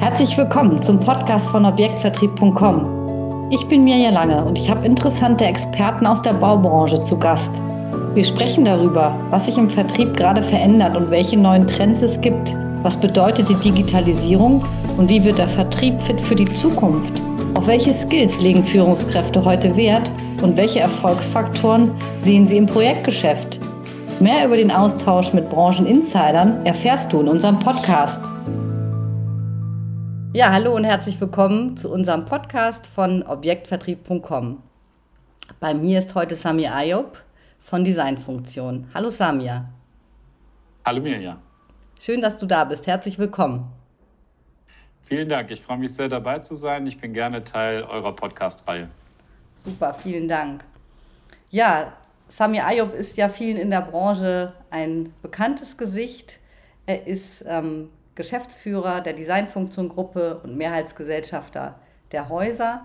Herzlich willkommen zum Podcast von Objektvertrieb.com. Ich bin Mirja Lange und ich habe interessante Experten aus der Baubranche zu Gast. Wir sprechen darüber, was sich im Vertrieb gerade verändert und welche neuen Trends es gibt. Was bedeutet die Digitalisierung und wie wird der Vertrieb fit für die Zukunft? Auf welche Skills legen Führungskräfte heute Wert und welche Erfolgsfaktoren sehen sie im Projektgeschäft? Mehr über den Austausch mit Brancheninsidern erfährst du in unserem Podcast. Ja, hallo und herzlich willkommen zu unserem Podcast von Objektvertrieb.com. Bei mir ist heute Samir Ayub von Designfunktion. Hallo Samir. Hallo Mirja. Schön, dass du da bist. Herzlich willkommen. Vielen Dank. Ich freue mich sehr dabei zu sein. Ich bin gerne Teil eurer Podcast-Reihe. Super, vielen Dank. Ja, Sami Ayub ist ja vielen in der Branche ein bekanntes Gesicht. Er ist ähm, Geschäftsführer der Designfunktion-Gruppe und Mehrheitsgesellschafter der Häuser.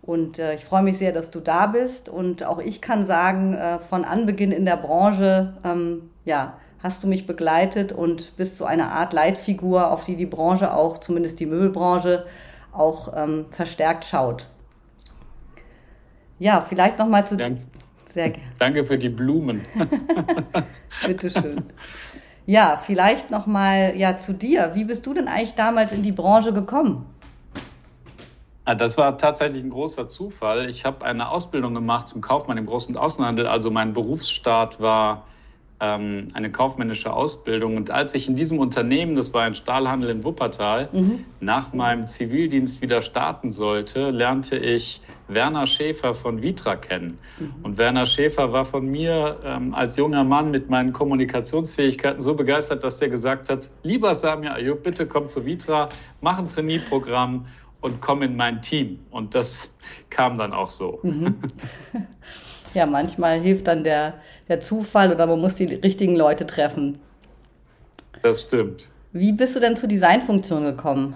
Und äh, ich freue mich sehr, dass du da bist. Und auch ich kann sagen, äh, von Anbeginn in der Branche, ähm, ja, hast du mich begleitet und bist so eine Art Leitfigur, auf die die Branche auch, zumindest die Möbelbranche, auch ähm, verstärkt schaut. Ja, vielleicht noch mal zu. Danke. Sehr gerne. Danke für die Blumen. Bitteschön. Ja, vielleicht noch mal ja zu dir. Wie bist du denn eigentlich damals in die Branche gekommen? Ah, das war tatsächlich ein großer Zufall. Ich habe eine Ausbildung gemacht zum Kaufmann im Großen Außenhandel. Also mein Berufsstart war ähm, eine kaufmännische Ausbildung. Und als ich in diesem Unternehmen, das war ein Stahlhandel in Wuppertal, mhm. nach meinem Zivildienst wieder starten sollte, lernte ich Werner Schäfer von Vitra kennen. Mhm. Und Werner Schäfer war von mir ähm, als junger Mann mit meinen Kommunikationsfähigkeiten so begeistert, dass der gesagt hat, lieber Samir Ayub, bitte komm zu Vitra, mach ein Trainee-Programm und komm in mein Team. Und das kam dann auch so. Mhm. ja, manchmal hilft dann der, der Zufall oder man muss die richtigen Leute treffen. Das stimmt. Wie bist du denn zur Designfunktion gekommen?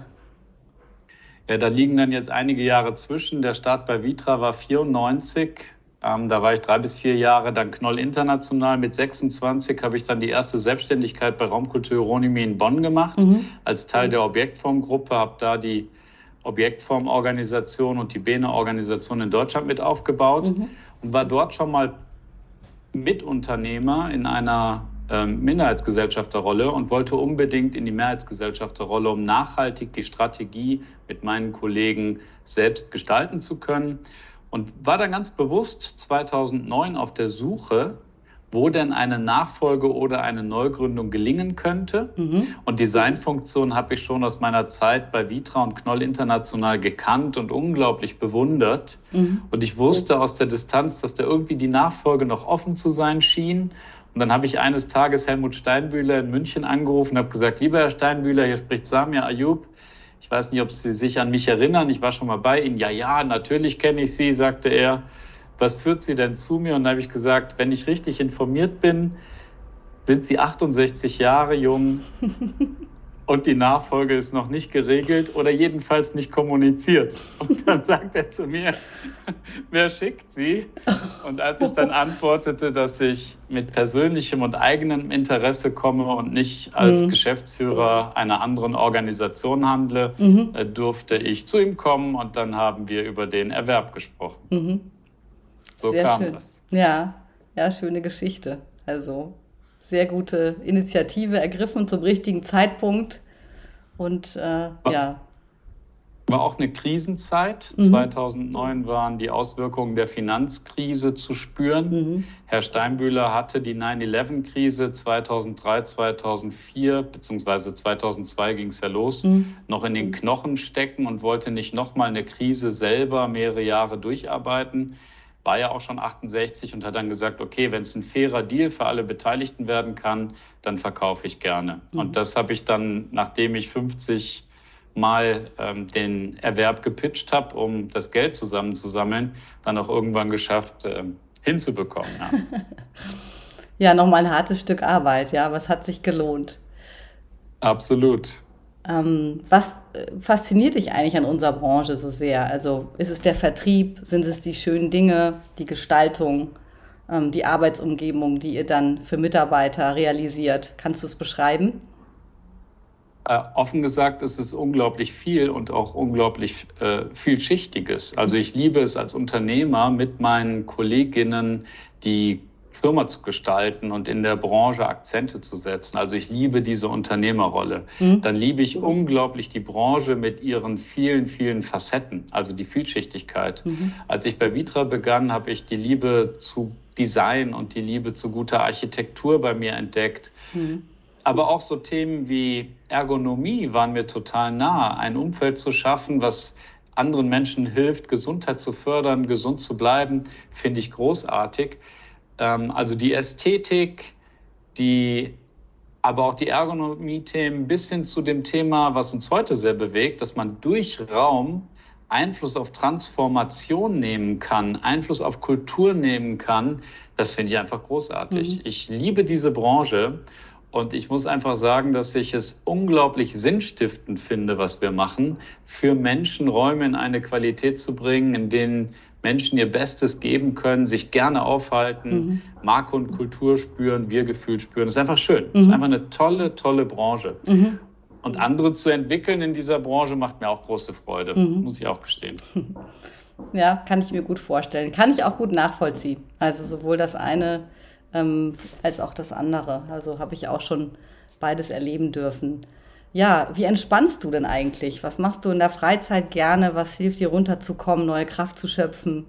Ja, da liegen dann jetzt einige Jahre zwischen. Der Start bei Vitra war 94. Ähm, da war ich drei bis vier Jahre dann Knoll International. Mit 26 habe ich dann die erste Selbstständigkeit bei Raumkultur Ronimi in Bonn gemacht, mhm. als Teil der Objektformgruppe, habe da die Objektformorganisation und die Bene-Organisation in Deutschland mit aufgebaut. Mhm und war dort schon mal Mitunternehmer in einer ähm, Minderheitsgesellschafterrolle und wollte unbedingt in die Mehrheitsgesellschafterrolle, um nachhaltig die Strategie mit meinen Kollegen selbst gestalten zu können. Und war dann ganz bewusst 2009 auf der Suche wo denn eine Nachfolge oder eine Neugründung gelingen könnte. Mhm. Und Designfunktion habe ich schon aus meiner Zeit bei Vitra und Knoll International gekannt und unglaublich bewundert. Mhm. Und ich wusste aus der Distanz, dass da irgendwie die Nachfolge noch offen zu sein schien. Und dann habe ich eines Tages Helmut Steinbühler in München angerufen und habe gesagt, lieber Herr Steinbühler, hier spricht Samir Ayub. Ich weiß nicht, ob Sie sich an mich erinnern. Ich war schon mal bei Ihnen. Ja, ja, natürlich kenne ich Sie, sagte er was führt Sie denn zu mir? Und da habe ich gesagt, wenn ich richtig informiert bin, sind Sie 68 Jahre jung und die Nachfolge ist noch nicht geregelt oder jedenfalls nicht kommuniziert. Und dann sagt er zu mir, wer schickt Sie? Und als ich dann antwortete, dass ich mit persönlichem und eigenem Interesse komme und nicht als mhm. Geschäftsführer einer anderen Organisation handle, mhm. Äh, durfte ich zu ihm kommen und dann haben wir über den Erwerb gesprochen. Mhm. So sehr kam schön. das. Ja, ja, schöne Geschichte. Also sehr gute Initiative ergriffen zum richtigen Zeitpunkt. Und äh, war, ja. War auch eine Krisenzeit. Mhm. 2009 waren die Auswirkungen der Finanzkrise zu spüren. Mhm. Herr Steinbühler hatte die 9-11-Krise 2003, 2004 beziehungsweise 2002 ging es ja los, mhm. noch in den Knochen stecken und wollte nicht nochmal eine Krise selber mehrere Jahre durcharbeiten war ja auch schon 68 und hat dann gesagt, okay, wenn es ein fairer Deal für alle Beteiligten werden kann, dann verkaufe ich gerne. Mhm. Und das habe ich dann, nachdem ich 50 Mal ähm, den Erwerb gepitcht habe, um das Geld zusammenzusammeln, dann auch irgendwann geschafft äh, hinzubekommen. Ja, ja nochmal ein hartes Stück Arbeit, ja, aber es hat sich gelohnt. Absolut. Ähm, was äh, fasziniert dich eigentlich an unserer Branche so sehr? Also ist es der Vertrieb, sind es die schönen Dinge, die Gestaltung, ähm, die Arbeitsumgebung, die ihr dann für Mitarbeiter realisiert? Kannst du es beschreiben? Äh, offen gesagt ist es unglaublich viel und auch unglaublich äh, vielschichtiges. Also ich liebe es als Unternehmer mit meinen Kolleginnen die Firma zu gestalten und in der Branche Akzente zu setzen. Also ich liebe diese Unternehmerrolle. Mhm. Dann liebe ich unglaublich die Branche mit ihren vielen, vielen Facetten, also die Vielschichtigkeit. Mhm. Als ich bei Vitra begann, habe ich die Liebe zu Design und die Liebe zu guter Architektur bei mir entdeckt. Mhm. Aber auch so Themen wie Ergonomie waren mir total nah. Ein Umfeld zu schaffen, was anderen Menschen hilft, Gesundheit zu fördern, gesund zu bleiben, finde ich großartig. Ähm, also die Ästhetik, die, aber auch die Ergonomie-Themen bis hin zu dem Thema, was uns heute sehr bewegt, dass man durch Raum Einfluss auf Transformation nehmen kann, Einfluss auf Kultur nehmen kann, das finde ich einfach großartig. Mhm. Ich liebe diese Branche und ich muss einfach sagen, dass ich es unglaublich sinnstiftend finde, was wir machen, für Menschen Räume in eine Qualität zu bringen, in denen Menschen ihr Bestes geben können, sich gerne aufhalten, mhm. Marke und Kultur spüren, Wir-Gefühl spüren. Das ist einfach schön. Mhm. Das ist einfach eine tolle, tolle Branche. Mhm. Und andere zu entwickeln in dieser Branche macht mir auch große Freude, mhm. muss ich auch gestehen. Ja, kann ich mir gut vorstellen. Kann ich auch gut nachvollziehen. Also sowohl das eine ähm, als auch das andere. Also habe ich auch schon beides erleben dürfen. Ja, wie entspannst du denn eigentlich? Was machst du in der Freizeit gerne? Was hilft dir runterzukommen, neue Kraft zu schöpfen?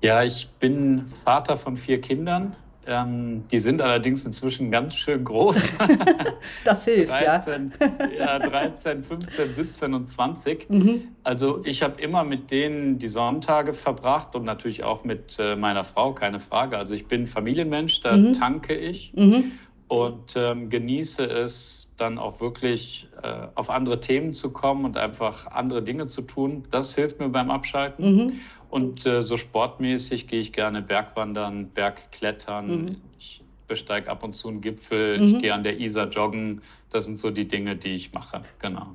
Ja, ich bin Vater von vier Kindern. Ähm, die sind allerdings inzwischen ganz schön groß. das hilft, 13, ja. ja. 13, 15, 17 und 20. Mhm. Also ich habe immer mit denen die Sonntage verbracht und natürlich auch mit äh, meiner Frau, keine Frage. Also ich bin Familienmensch, da mhm. tanke ich. Mhm und ähm, genieße es dann auch wirklich äh, auf andere Themen zu kommen und einfach andere Dinge zu tun. Das hilft mir beim Abschalten. Mhm. Und äh, so sportmäßig gehe ich gerne Bergwandern, Bergklettern. Mhm. Ich besteige ab und zu einen Gipfel. Mhm. Ich gehe an der Isar joggen. Das sind so die Dinge, die ich mache. Genau.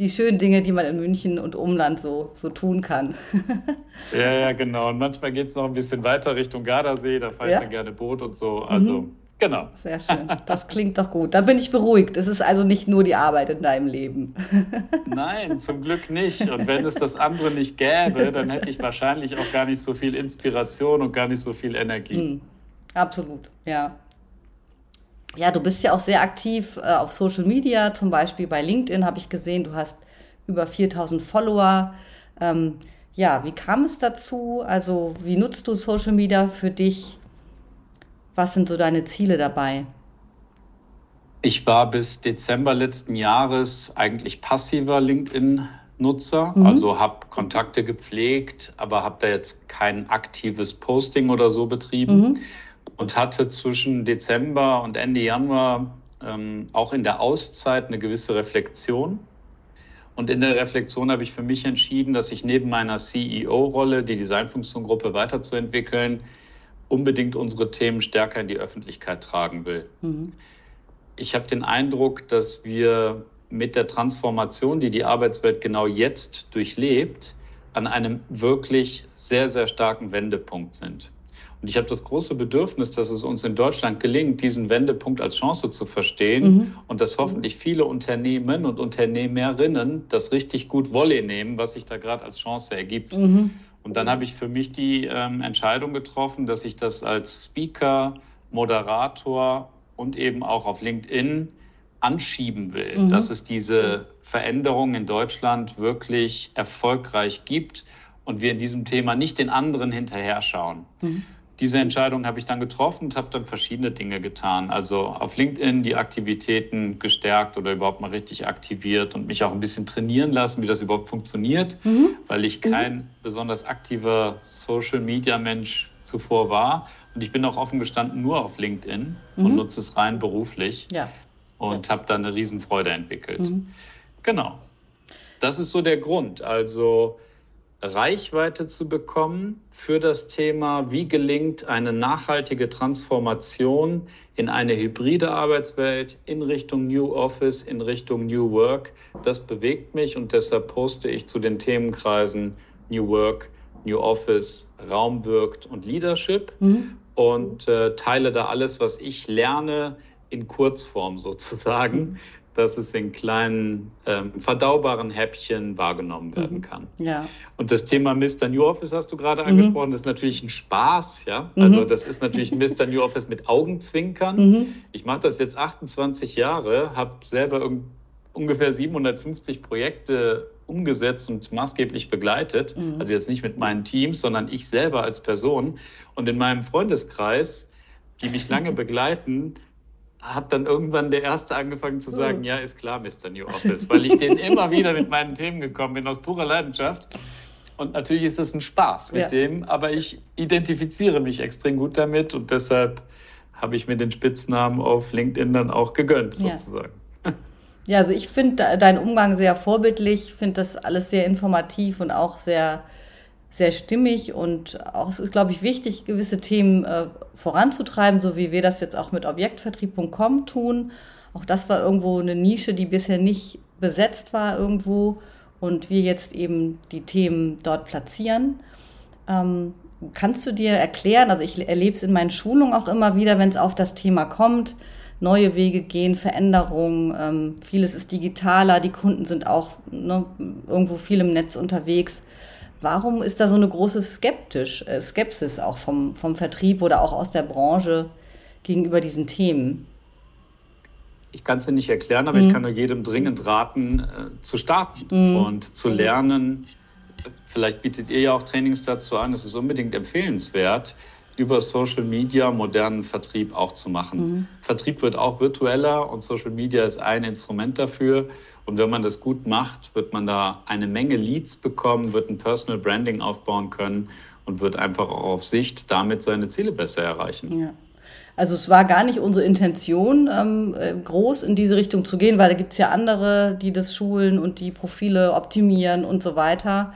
Die schönen Dinge, die man in München und Umland so, so tun kann. ja, ja, genau. Und manchmal geht es noch ein bisschen weiter Richtung Gardasee. Da fahre ich ja? dann gerne Boot und so. Also mhm. Genau. Sehr schön. Das klingt doch gut. Da bin ich beruhigt. Es ist also nicht nur die Arbeit in deinem Leben. Nein, zum Glück nicht. Und wenn es das andere nicht gäbe, dann hätte ich wahrscheinlich auch gar nicht so viel Inspiration und gar nicht so viel Energie. Mhm. Absolut, ja. Ja, du bist ja auch sehr aktiv äh, auf Social Media, zum Beispiel bei LinkedIn habe ich gesehen, du hast über 4000 Follower. Ähm, ja, wie kam es dazu? Also, wie nutzt du Social Media für dich? Was sind so deine Ziele dabei? Ich war bis Dezember letzten Jahres eigentlich passiver LinkedIn-Nutzer, mhm. also habe Kontakte gepflegt, aber habe da jetzt kein aktives Posting oder so betrieben mhm. und hatte zwischen Dezember und Ende Januar ähm, auch in der Auszeit eine gewisse Reflexion. Und in der Reflexion habe ich für mich entschieden, dass ich neben meiner CEO-Rolle, die Designfunktiongruppe weiterzuentwickeln, unbedingt unsere Themen stärker in die Öffentlichkeit tragen will. Mhm. Ich habe den Eindruck, dass wir mit der Transformation, die die Arbeitswelt genau jetzt durchlebt, an einem wirklich sehr, sehr starken Wendepunkt sind. Und ich habe das große Bedürfnis, dass es uns in Deutschland gelingt, diesen Wendepunkt als Chance zu verstehen mhm. und dass hoffentlich viele Unternehmen und Unternehmerinnen das richtig gut Wolle nehmen, was sich da gerade als Chance ergibt. Mhm. Und dann habe ich für mich die ähm, Entscheidung getroffen, dass ich das als Speaker, Moderator und eben auch auf LinkedIn anschieben will, mhm. dass es diese Veränderung in Deutschland wirklich erfolgreich gibt und wir in diesem Thema nicht den anderen hinterher schauen. Mhm diese Entscheidung habe ich dann getroffen und habe dann verschiedene Dinge getan. Also auf LinkedIn die Aktivitäten gestärkt oder überhaupt mal richtig aktiviert und mich auch ein bisschen trainieren lassen, wie das überhaupt funktioniert, mhm. weil ich mhm. kein mhm. besonders aktiver Social-Media-Mensch zuvor war. Und ich bin auch offen gestanden nur auf LinkedIn mhm. und nutze es rein beruflich ja. und ja. habe da eine Riesenfreude entwickelt. Mhm. Genau. Das ist so der Grund. Also Reichweite zu bekommen für das Thema, wie gelingt eine nachhaltige Transformation in eine hybride Arbeitswelt in Richtung New Office, in Richtung New Work. Das bewegt mich und deshalb poste ich zu den Themenkreisen New Work, New Office, Raum wirkt und Leadership mhm. und äh, teile da alles, was ich lerne, in Kurzform sozusagen, dass es in kleinen, ähm, verdaubaren Häppchen wahrgenommen werden mhm. kann. Ja. Und das Thema Mr. New Office hast du gerade mhm. angesprochen, das ist natürlich ein Spaß, ja. Mhm. Also das ist natürlich Mr. New Office mit Augenzwinkern. Mhm. Ich mache das jetzt 28 Jahre, habe selber ungefähr 750 Projekte umgesetzt und maßgeblich begleitet. Mhm. Also jetzt nicht mit meinen Teams, sondern ich selber als Person. Und in meinem Freundeskreis, die mich lange begleiten, hat dann irgendwann der Erste angefangen zu sagen, oh. ja, ist klar, Mr. New Office, weil ich den immer wieder mit meinen Themen gekommen bin, aus purer Leidenschaft. Und natürlich ist es ein Spaß mit ja. dem, aber ich identifiziere mich extrem gut damit und deshalb habe ich mir den Spitznamen auf LinkedIn dann auch gegönnt, sozusagen. Ja, ja also ich finde deinen Umgang sehr vorbildlich, finde das alles sehr informativ und auch sehr sehr stimmig und auch es ist, glaube ich, wichtig, gewisse Themen äh, voranzutreiben, so wie wir das jetzt auch mit Objektvertrieb.com tun. Auch das war irgendwo eine Nische, die bisher nicht besetzt war irgendwo und wir jetzt eben die Themen dort platzieren. Ähm, kannst du dir erklären, also ich erlebe es in meinen Schulungen auch immer wieder, wenn es auf das Thema kommt, neue Wege gehen, Veränderungen, ähm, vieles ist digitaler, die Kunden sind auch ne, irgendwo viel im Netz unterwegs. Warum ist da so eine große Skeptisch, äh, Skepsis auch vom, vom Vertrieb oder auch aus der Branche gegenüber diesen Themen? Ich kann es dir nicht erklären, aber mhm. ich kann nur jedem dringend raten, äh, zu starten mhm. und zu lernen. Vielleicht bietet ihr ja auch Trainings dazu an. Es ist unbedingt empfehlenswert, über Social Media modernen Vertrieb auch zu machen. Mhm. Vertrieb wird auch virtueller und Social Media ist ein Instrument dafür. Und wenn man das gut macht, wird man da eine Menge Leads bekommen, wird ein Personal Branding aufbauen können und wird einfach auch auf Sicht damit seine Ziele besser erreichen. Ja. Also es war gar nicht unsere Intention, ähm, äh, groß in diese Richtung zu gehen, weil da gibt es ja andere, die das schulen und die Profile optimieren und so weiter.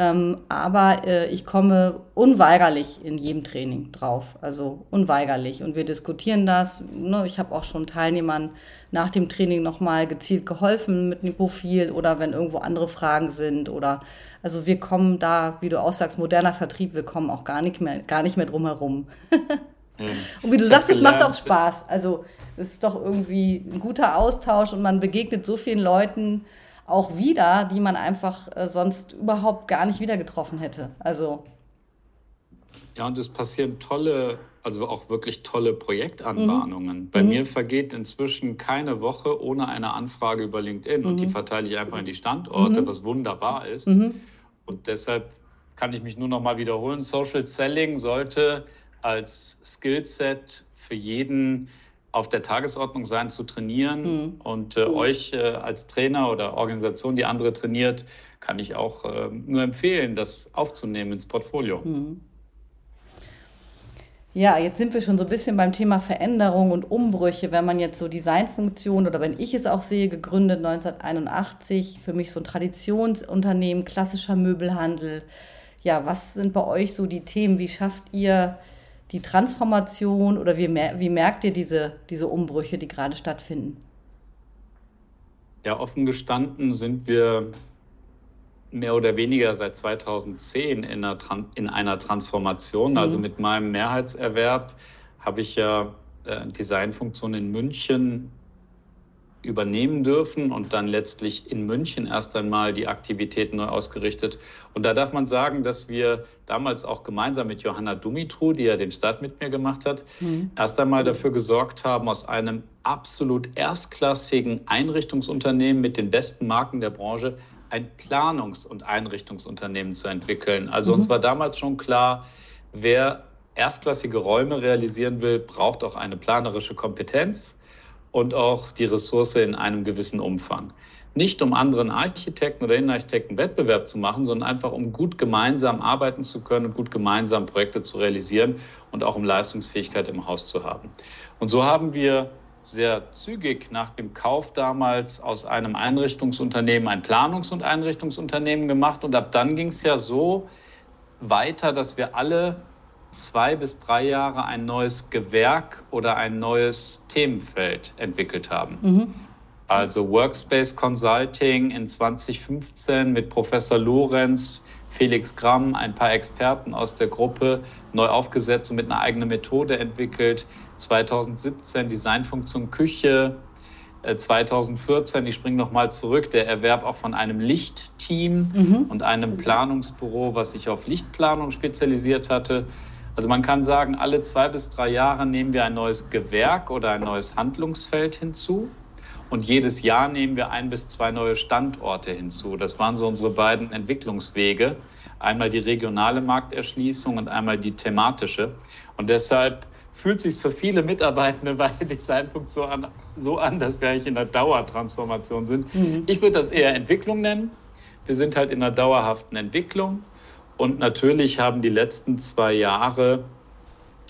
Ähm, aber äh, ich komme unweigerlich in jedem Training drauf, also unweigerlich. Und wir diskutieren das. Ne? Ich habe auch schon Teilnehmern nach dem Training nochmal gezielt geholfen mit dem Profil oder wenn irgendwo andere Fragen sind oder also wir kommen da, wie du auch sagst, moderner Vertrieb, wir kommen auch gar nicht mehr, gar nicht mehr drum herum. mhm. Und wie du ich sagst, es macht auch Spaß. Also es ist doch irgendwie ein guter Austausch und man begegnet so vielen Leuten, auch wieder, die man einfach äh, sonst überhaupt gar nicht wieder getroffen hätte. Also. Ja, und es passieren tolle, also auch wirklich tolle Projektanbahnungen. Mhm. Bei mhm. mir vergeht inzwischen keine Woche ohne eine Anfrage über LinkedIn mhm. und die mhm. verteile ich einfach in die Standorte, mhm. was wunderbar ist. Mhm. Und deshalb kann ich mich nur noch mal wiederholen, Social Selling sollte als Skillset für jeden auf der Tagesordnung sein, zu trainieren. Mhm. Und äh, mhm. euch äh, als Trainer oder Organisation, die andere trainiert, kann ich auch äh, nur empfehlen, das aufzunehmen ins Portfolio. Mhm. Ja, jetzt sind wir schon so ein bisschen beim Thema Veränderung und Umbrüche. Wenn man jetzt so Designfunktion oder wenn ich es auch sehe, gegründet 1981, für mich so ein Traditionsunternehmen, klassischer Möbelhandel. Ja, was sind bei euch so die Themen? Wie schafft ihr die Transformation oder wie, wie merkt ihr diese, diese Umbrüche, die gerade stattfinden? Ja, offen gestanden sind wir mehr oder weniger seit 2010 in einer, in einer Transformation. Mhm. Also mit meinem Mehrheitserwerb habe ich ja äh, Designfunktion in München übernehmen dürfen und dann letztlich in München erst einmal die Aktivitäten neu ausgerichtet. Und da darf man sagen, dass wir damals auch gemeinsam mit Johanna Dumitru, die ja den Start mit mir gemacht hat, mhm. erst einmal dafür gesorgt haben, aus einem absolut erstklassigen Einrichtungsunternehmen mit den besten Marken der Branche ein Planungs- und Einrichtungsunternehmen zu entwickeln. Also mhm. uns war damals schon klar, wer erstklassige Räume realisieren will, braucht auch eine planerische Kompetenz und auch die Ressource in einem gewissen Umfang. Nicht um anderen Architekten oder Innenarchitekten Wettbewerb zu machen, sondern einfach um gut gemeinsam arbeiten zu können und gut gemeinsam Projekte zu realisieren und auch um Leistungsfähigkeit im Haus zu haben. Und so haben wir sehr zügig nach dem Kauf damals aus einem Einrichtungsunternehmen ein Planungs- und Einrichtungsunternehmen gemacht. Und ab dann ging es ja so weiter, dass wir alle zwei bis drei Jahre ein neues Gewerk oder ein neues Themenfeld entwickelt haben. Mhm. Also Workspace Consulting in 2015 mit Professor Lorenz, Felix Gramm, ein paar Experten aus der Gruppe neu aufgesetzt und mit einer eigenen Methode entwickelt. 2017 Designfunktion Küche, 2014, äh, ich springe nochmal zurück, der Erwerb auch von einem Lichtteam mhm. und einem Planungsbüro, was sich auf Lichtplanung spezialisiert hatte. Also man kann sagen, alle zwei bis drei Jahre nehmen wir ein neues Gewerk oder ein neues Handlungsfeld hinzu. Und jedes Jahr nehmen wir ein bis zwei neue Standorte hinzu. Das waren so unsere beiden Entwicklungswege. Einmal die regionale Markterschließung und einmal die thematische. Und deshalb fühlt sich für viele Mitarbeitende bei Designpunkt so an, so an, dass wir eigentlich in einer Dauertransformation sind. Mhm. Ich würde das eher Entwicklung nennen. Wir sind halt in einer dauerhaften Entwicklung. Und natürlich haben die letzten zwei Jahre,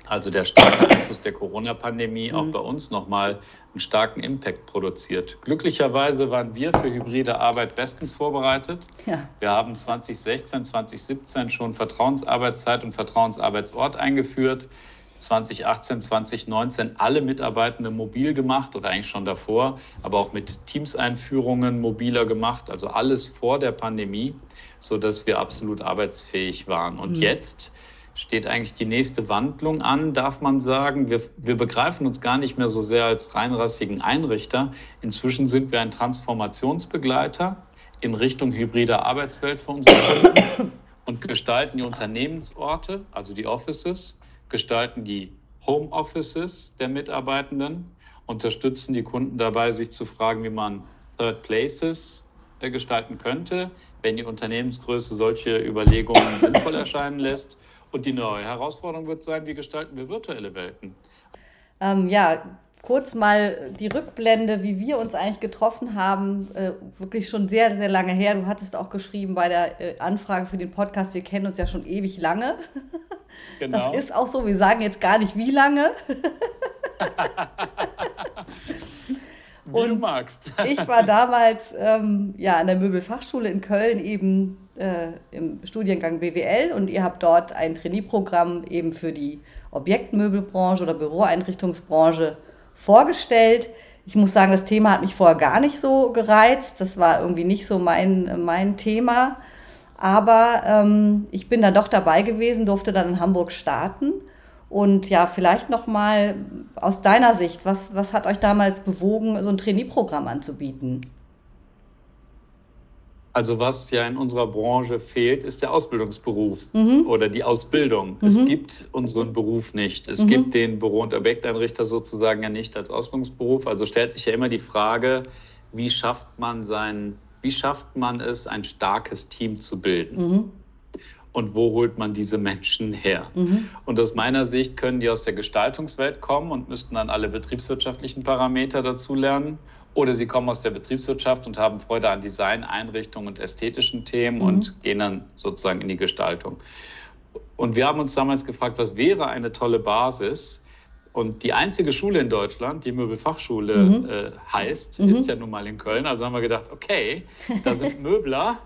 also der starke Einfluss der Corona-Pandemie, mhm. auch bei uns nochmal einen starken Impact produziert. Glücklicherweise waren wir für hybride Arbeit bestens vorbereitet. Ja. Wir haben 2016, 2017 schon Vertrauensarbeitszeit und Vertrauensarbeitsort eingeführt. 2018, 2019 alle Mitarbeitende mobil gemacht oder eigentlich schon davor, aber auch mit Teams-Einführungen mobiler gemacht, also alles vor der Pandemie, sodass wir absolut arbeitsfähig waren. Und mhm. jetzt steht eigentlich die nächste Wandlung an, darf man sagen. Wir, wir begreifen uns gar nicht mehr so sehr als reinrassigen Einrichter. Inzwischen sind wir ein Transformationsbegleiter in Richtung hybrider Arbeitswelt für unsere Kunden und gestalten die Unternehmensorte, also die Offices, gestalten die Homeoffices der Mitarbeitenden, unterstützen die Kunden dabei, sich zu fragen, wie man Third Places äh, gestalten könnte, wenn die Unternehmensgröße solche Überlegungen sinnvoll erscheinen lässt. Und die neue Herausforderung wird sein, wie gestalten wir virtuelle Welten? Ähm, ja, kurz mal die Rückblende, wie wir uns eigentlich getroffen haben, äh, wirklich schon sehr, sehr lange her. Du hattest auch geschrieben bei der äh, Anfrage für den Podcast, wir kennen uns ja schon ewig lange. Genau. Das ist auch so, wir sagen jetzt gar nicht wie lange. wie Und du magst. ich war damals ähm, ja, an der Möbelfachschule in Köln eben äh, im Studiengang BWL und ihr habt dort ein Trainee-Programm eben für die Objektmöbelbranche oder Büroeinrichtungsbranche vorgestellt. Ich muss sagen, das Thema hat mich vorher gar nicht so gereizt. Das war irgendwie nicht so mein, mein Thema. Aber ähm, ich bin da doch dabei gewesen, durfte dann in Hamburg starten. Und ja, vielleicht noch mal aus deiner Sicht, was, was hat euch damals bewogen, so ein Trainee-Programm anzubieten? Also was ja in unserer Branche fehlt, ist der Ausbildungsberuf mhm. oder die Ausbildung. Mhm. Es gibt unseren Beruf nicht. Es mhm. gibt den Büro- und Objekteinrichter sozusagen ja nicht als Ausbildungsberuf. Also stellt sich ja immer die Frage, wie schafft man seinen wie schafft man es, ein starkes Team zu bilden? Mhm. Und wo holt man diese Menschen her? Mhm. Und aus meiner Sicht können die aus der Gestaltungswelt kommen und müssten dann alle betriebswirtschaftlichen Parameter dazu lernen. Oder sie kommen aus der Betriebswirtschaft und haben Freude an Design, Einrichtung und ästhetischen Themen mhm. und gehen dann sozusagen in die Gestaltung. Und wir haben uns damals gefragt, was wäre eine tolle Basis, und die einzige Schule in Deutschland, die Möbelfachschule mhm. äh, heißt, mhm. ist ja nun mal in Köln. Also haben wir gedacht, okay, da sind Möbler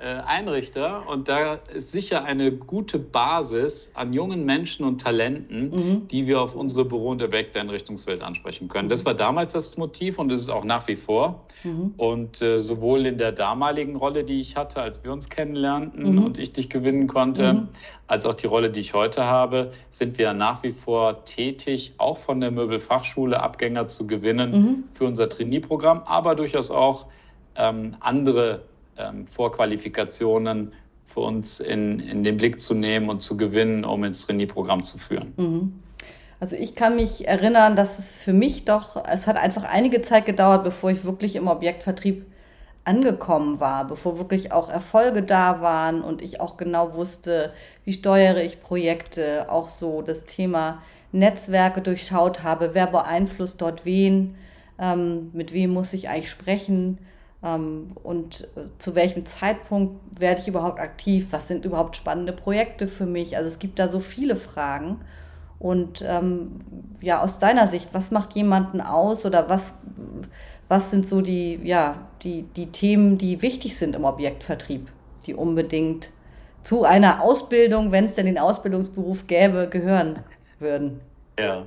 Einrichter und da ist sicher eine gute Basis an jungen Menschen und Talenten, mhm. die wir auf unsere Büro- und Objekteinrichtungswelt ansprechen können. Das war damals das Motiv und das ist auch nach wie vor. Mhm. Und äh, sowohl in der damaligen Rolle, die ich hatte, als wir uns kennenlernten mhm. und ich dich gewinnen konnte, mhm. als auch die Rolle, die ich heute habe, sind wir nach wie vor tätig, auch von der Möbelfachschule Abgänger zu gewinnen mhm. für unser Trainee-Programm, aber durchaus auch ähm, andere Vorqualifikationen für uns in, in den Blick zu nehmen und zu gewinnen, um ins Trainee-Programm zu führen. Mhm. Also ich kann mich erinnern, dass es für mich doch, es hat einfach einige Zeit gedauert, bevor ich wirklich im Objektvertrieb angekommen war, bevor wirklich auch Erfolge da waren und ich auch genau wusste, wie steuere ich Projekte, auch so das Thema Netzwerke durchschaut habe, wer beeinflusst dort wen, ähm, mit wem muss ich eigentlich sprechen ähm, und äh, zu welchem Zeitpunkt werde ich überhaupt aktiv? Was sind überhaupt spannende Projekte für mich? Also es gibt da so viele Fragen. Und ähm, ja, aus deiner Sicht, was macht jemanden aus oder was, was sind so die, ja, die, die Themen, die wichtig sind im Objektvertrieb, die unbedingt zu einer Ausbildung, wenn es denn den Ausbildungsberuf gäbe, gehören würden? Ja,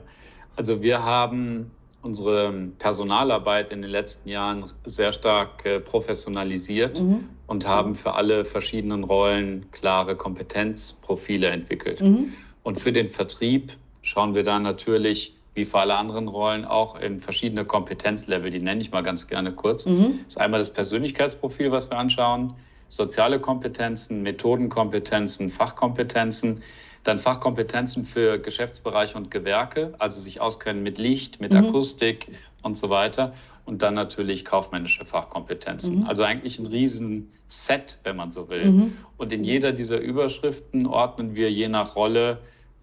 also wir haben unsere Personalarbeit in den letzten Jahren sehr stark äh, professionalisiert mhm. und haben für alle verschiedenen Rollen klare Kompetenzprofile entwickelt. Mhm. Und für den Vertrieb schauen wir da natürlich wie für alle anderen Rollen auch in verschiedene Kompetenzlevel. Die nenne ich mal ganz gerne kurz. Mhm. Das ist einmal das Persönlichkeitsprofil, was wir anschauen, soziale Kompetenzen, Methodenkompetenzen, Fachkompetenzen, dann Fachkompetenzen für Geschäftsbereiche und Gewerke, also sich auskennen mit Licht, mit mhm. Akustik und so weiter. Und dann natürlich kaufmännische Fachkompetenzen. Mhm. Also eigentlich ein Riesenset, wenn man so will. Mhm. Und in jeder dieser Überschriften ordnen wir je nach Rolle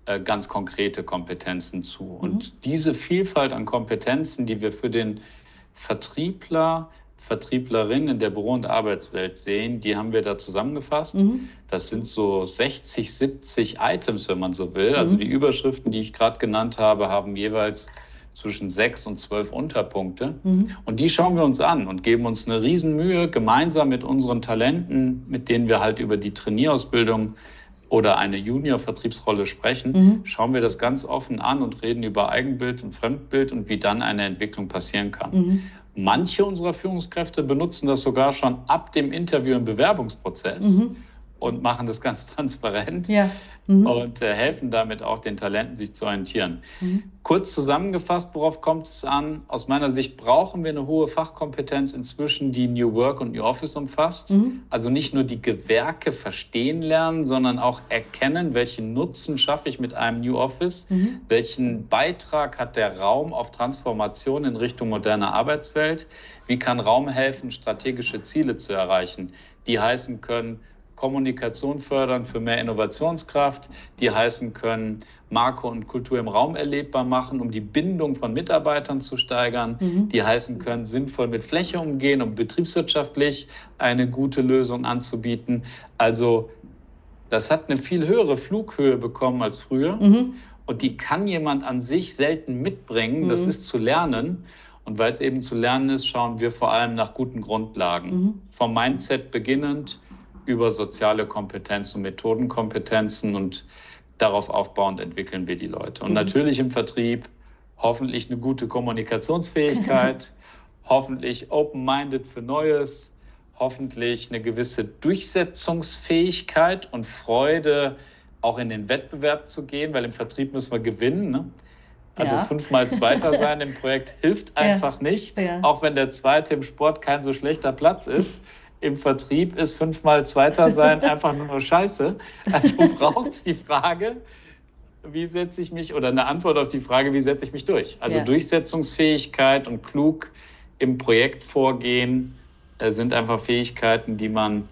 äh, ganz konkrete Kompetenzen zu. Mhm. Und diese Vielfalt an Kompetenzen, die wir für den Vertriebler, Vertrieblerin in der Büro- und Arbeitswelt sehen, die haben wir da zusammengefasst. Mhm. Das sind so 60, 70 Items, wenn man so will. Also mhm. die Überschriften, die ich gerade genannt habe, haben jeweils zwischen sechs und zwölf Unterpunkte. Mhm. Und die schauen wir uns an und geben uns eine Riesenmühe, gemeinsam mit unseren Talenten, mit denen wir halt über die Trainierausbildung oder eine Junior-Vertriebsrolle sprechen, mhm. schauen wir das ganz offen an und reden über Eigenbild und Fremdbild und wie dann eine Entwicklung passieren kann. Mhm. Manche unserer Führungskräfte benutzen das sogar schon ab dem Interview im Bewerbungsprozess. Mhm und machen das ganz transparent ja. mhm. und äh, helfen damit auch den Talenten, sich zu orientieren. Mhm. Kurz zusammengefasst, worauf kommt es an? Aus meiner Sicht brauchen wir eine hohe Fachkompetenz inzwischen, die New Work und New Office umfasst. Mhm. Also nicht nur die Gewerke verstehen lernen, sondern auch erkennen, welchen Nutzen schaffe ich mit einem New Office, mhm. welchen Beitrag hat der Raum auf Transformation in Richtung moderner Arbeitswelt, wie kann Raum helfen, strategische Ziele zu erreichen, die heißen können, Kommunikation fördern für mehr Innovationskraft, die heißen können, Marke und Kultur im Raum erlebbar machen, um die Bindung von Mitarbeitern zu steigern, mhm. die heißen können, sinnvoll mit Fläche umgehen, um betriebswirtschaftlich eine gute Lösung anzubieten. Also das hat eine viel höhere Flughöhe bekommen als früher. Mhm. Und die kann jemand an sich selten mitbringen. Mhm. Das ist zu lernen. Und weil es eben zu lernen ist, schauen wir vor allem nach guten Grundlagen. Mhm. Vom Mindset beginnend über soziale Kompetenzen und Methodenkompetenzen und darauf aufbauend entwickeln wir die Leute. Und mhm. natürlich im Vertrieb hoffentlich eine gute Kommunikationsfähigkeit, hoffentlich open-minded für Neues, hoffentlich eine gewisse Durchsetzungsfähigkeit und Freude, auch in den Wettbewerb zu gehen, weil im Vertrieb müssen wir gewinnen. Ne? Also ja. fünfmal Zweiter sein im Projekt hilft einfach ja. nicht, ja. auch wenn der Zweite im Sport kein so schlechter Platz ist im Vertrieb ist fünfmal Zweiter sein einfach nur Scheiße. Also braucht es die Frage, wie setze ich mich, oder eine Antwort auf die Frage, wie setze ich mich durch? Also ja. Durchsetzungsfähigkeit und klug im Projekt vorgehen äh, sind einfach Fähigkeiten, die man,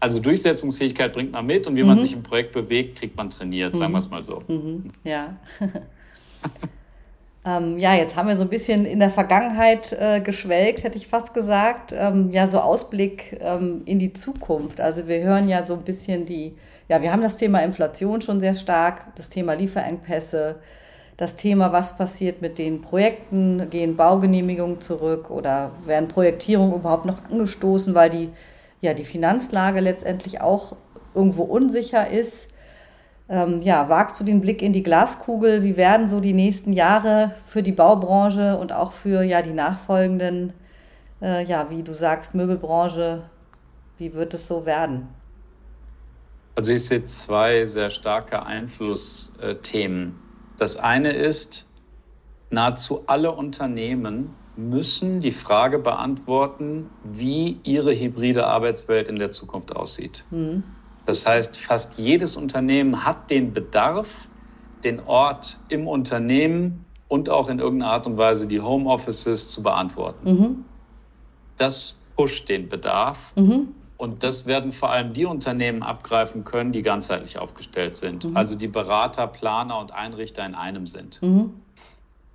also Durchsetzungsfähigkeit bringt man mit und wie mhm. man sich im Projekt bewegt, kriegt man trainiert, mhm. sagen wir es mal so. Mhm. Ja. Ähm, ja, jetzt haben wir so ein bisschen in der Vergangenheit äh, geschwelgt, hätte ich fast gesagt. Ähm, ja, so Ausblick ähm, in die Zukunft. Also wir hören ja so ein bisschen die, ja, wir haben das Thema Inflation schon sehr stark, das Thema Lieferengpässe, das Thema, was passiert mit den Projekten, gehen Baugenehmigungen zurück oder werden Projektierungen überhaupt noch angestoßen, weil die, ja, die Finanzlage letztendlich auch irgendwo unsicher ist. Ähm, ja, wagst du den Blick in die Glaskugel? Wie werden so die nächsten Jahre für die Baubranche und auch für ja, die nachfolgenden, äh, ja, wie du sagst, Möbelbranche, wie wird es so werden? Also ich sehe zwei sehr starke Einflussthemen. Das eine ist, nahezu alle Unternehmen müssen die Frage beantworten, wie ihre hybride Arbeitswelt in der Zukunft aussieht. Mhm. Das heißt, fast jedes Unternehmen hat den Bedarf, den Ort im Unternehmen und auch in irgendeiner Art und Weise die Homeoffices zu beantworten. Mhm. Das pusht den Bedarf. Mhm. Und das werden vor allem die Unternehmen abgreifen können, die ganzheitlich aufgestellt sind. Mhm. Also die Berater, Planer und Einrichter in einem sind. Mhm.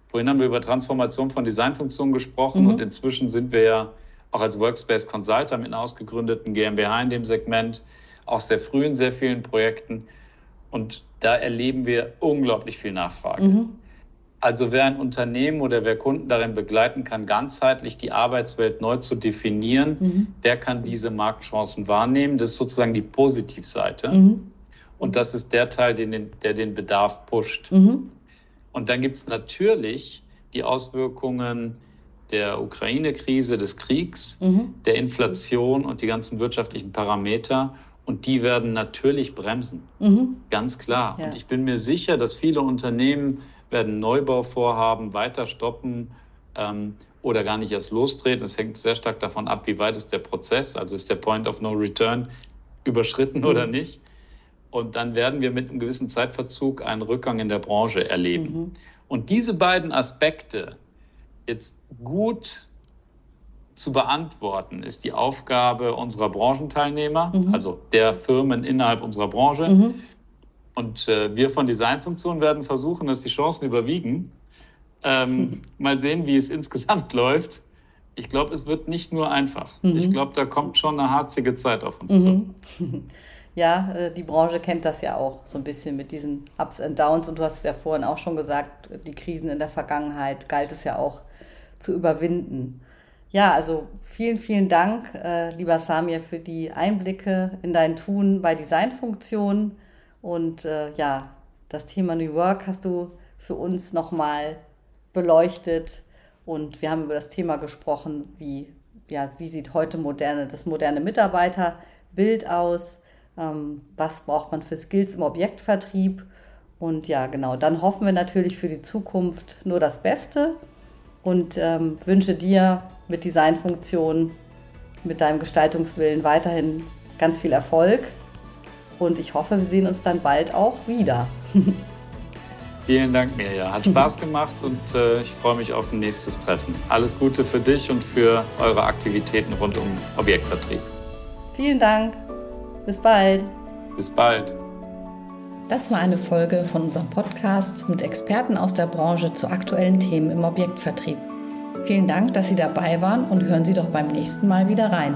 Vorhin haben wir über Transformation von Designfunktionen gesprochen mhm. und inzwischen sind wir ja auch als Workspace Consultant mit einer ausgegründeten GmbH in dem Segment auch sehr früh in sehr vielen Projekten. Und da erleben wir unglaublich viel Nachfrage. Mhm. Also wer ein Unternehmen oder wer Kunden darin begleiten kann, ganzheitlich die Arbeitswelt neu zu definieren, mhm. der kann diese Marktchancen wahrnehmen. Das ist sozusagen die Positivseite. Mhm. Und das ist der Teil, den, der den Bedarf pusht. Mhm. Und dann gibt es natürlich die Auswirkungen der Ukraine-Krise, des Kriegs, mhm. der Inflation und die ganzen wirtschaftlichen Parameter. Und die werden natürlich bremsen. Mhm. Ganz klar. Ja. Und ich bin mir sicher, dass viele Unternehmen werden Neubauvorhaben weiter stoppen ähm, oder gar nicht erst lostreten. Es hängt sehr stark davon ab, wie weit ist der Prozess, also ist der Point of No Return überschritten mhm. oder nicht. Und dann werden wir mit einem gewissen Zeitverzug einen Rückgang in der Branche erleben. Mhm. Und diese beiden Aspekte jetzt gut zu beantworten, ist die Aufgabe unserer Branchenteilnehmer, mhm. also der Firmen innerhalb unserer Branche. Mhm. Und äh, wir von Designfunktion werden versuchen, dass die Chancen überwiegen. Ähm, mal sehen, wie es insgesamt läuft. Ich glaube, es wird nicht nur einfach. Mhm. Ich glaube, da kommt schon eine harzige Zeit auf uns zu. Mhm. Ja, äh, die Branche kennt das ja auch so ein bisschen mit diesen Ups und Downs. Und du hast es ja vorhin auch schon gesagt, die Krisen in der Vergangenheit galt es ja auch zu überwinden. Ja, also vielen, vielen Dank, äh, lieber Samir, für die Einblicke in dein Tun bei Designfunktionen. Und äh, ja, das Thema New Work hast du für uns nochmal beleuchtet. Und wir haben über das Thema gesprochen, wie, ja, wie sieht heute moderne, das moderne Mitarbeiterbild aus, ähm, was braucht man für Skills im Objektvertrieb. Und ja, genau, dann hoffen wir natürlich für die Zukunft nur das Beste und ähm, wünsche dir mit Designfunktionen, mit deinem Gestaltungswillen weiterhin ganz viel Erfolg. Und ich hoffe, wir sehen uns dann bald auch wieder. Vielen Dank, Mirja. Hat Spaß gemacht und äh, ich freue mich auf ein nächstes Treffen. Alles Gute für dich und für eure Aktivitäten rund um Objektvertrieb. Vielen Dank. Bis bald. Bis bald. Das war eine Folge von unserem Podcast mit Experten aus der Branche zu aktuellen Themen im Objektvertrieb. Vielen Dank, dass Sie dabei waren und hören Sie doch beim nächsten Mal wieder rein.